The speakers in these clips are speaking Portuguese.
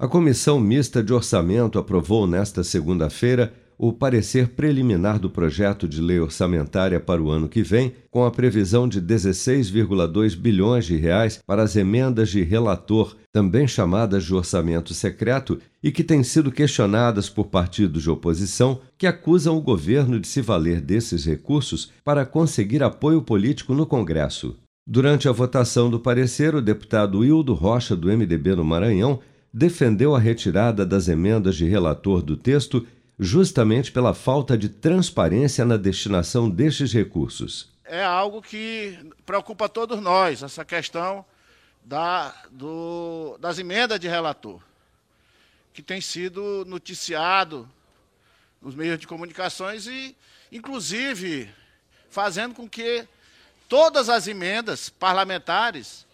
A Comissão Mista de Orçamento aprovou nesta segunda-feira o parecer preliminar do projeto de lei orçamentária para o ano que vem, com a previsão de 16,2 bilhões de reais para as emendas de relator, também chamadas de orçamento secreto, e que têm sido questionadas por partidos de oposição que acusam o governo de se valer desses recursos para conseguir apoio político no Congresso. Durante a votação do parecer, o deputado Hildo Rocha, do MDB no Maranhão, defendeu a retirada das emendas de relator do texto justamente pela falta de transparência na destinação destes recursos. É algo que preocupa todos nós, essa questão da, do, das emendas de relator, que tem sido noticiado nos meios de comunicações e, inclusive, fazendo com que todas as emendas parlamentares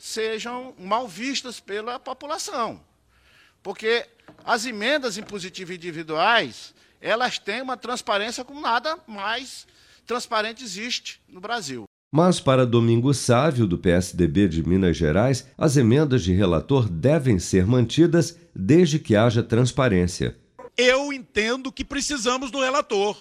sejam mal vistas pela população. Porque as emendas impositivas individuais, elas têm uma transparência como nada mais transparente existe no Brasil. Mas para Domingo Sávio, do PSDB de Minas Gerais, as emendas de relator devem ser mantidas desde que haja transparência. Eu entendo que precisamos do relator,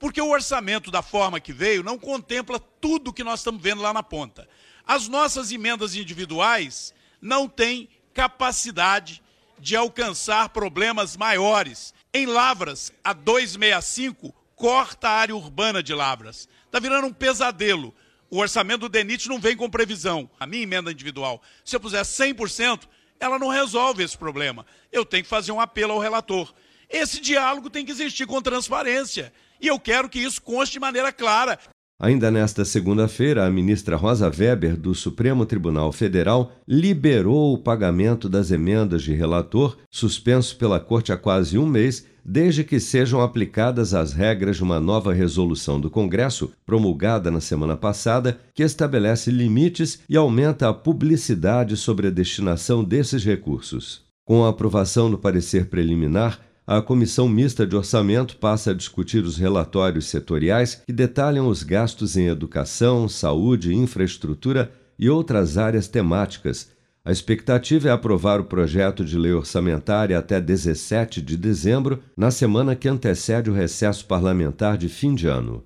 porque o orçamento da forma que veio não contempla tudo que nós estamos vendo lá na ponta. As nossas emendas individuais não têm capacidade de alcançar problemas maiores. Em Lavras, a 265 corta a área urbana de Lavras. Está virando um pesadelo. O orçamento do DENIT não vem com previsão. A minha emenda individual, se eu puser 100%, ela não resolve esse problema. Eu tenho que fazer um apelo ao relator. Esse diálogo tem que existir com transparência. E eu quero que isso conste de maneira clara. Ainda nesta segunda-feira, a ministra Rosa Weber, do Supremo Tribunal Federal, liberou o pagamento das emendas de relator, suspenso pela Corte há quase um mês, desde que sejam aplicadas as regras de uma nova resolução do Congresso, promulgada na semana passada, que estabelece limites e aumenta a publicidade sobre a destinação desses recursos. Com a aprovação do parecer preliminar, a Comissão Mista de Orçamento passa a discutir os relatórios setoriais que detalham os gastos em educação, saúde, infraestrutura e outras áreas temáticas. A expectativa é aprovar o projeto de lei orçamentária até 17 de dezembro, na semana que antecede o recesso parlamentar de fim de ano.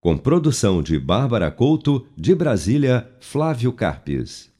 Com produção de Bárbara Couto, de Brasília, Flávio Carpes.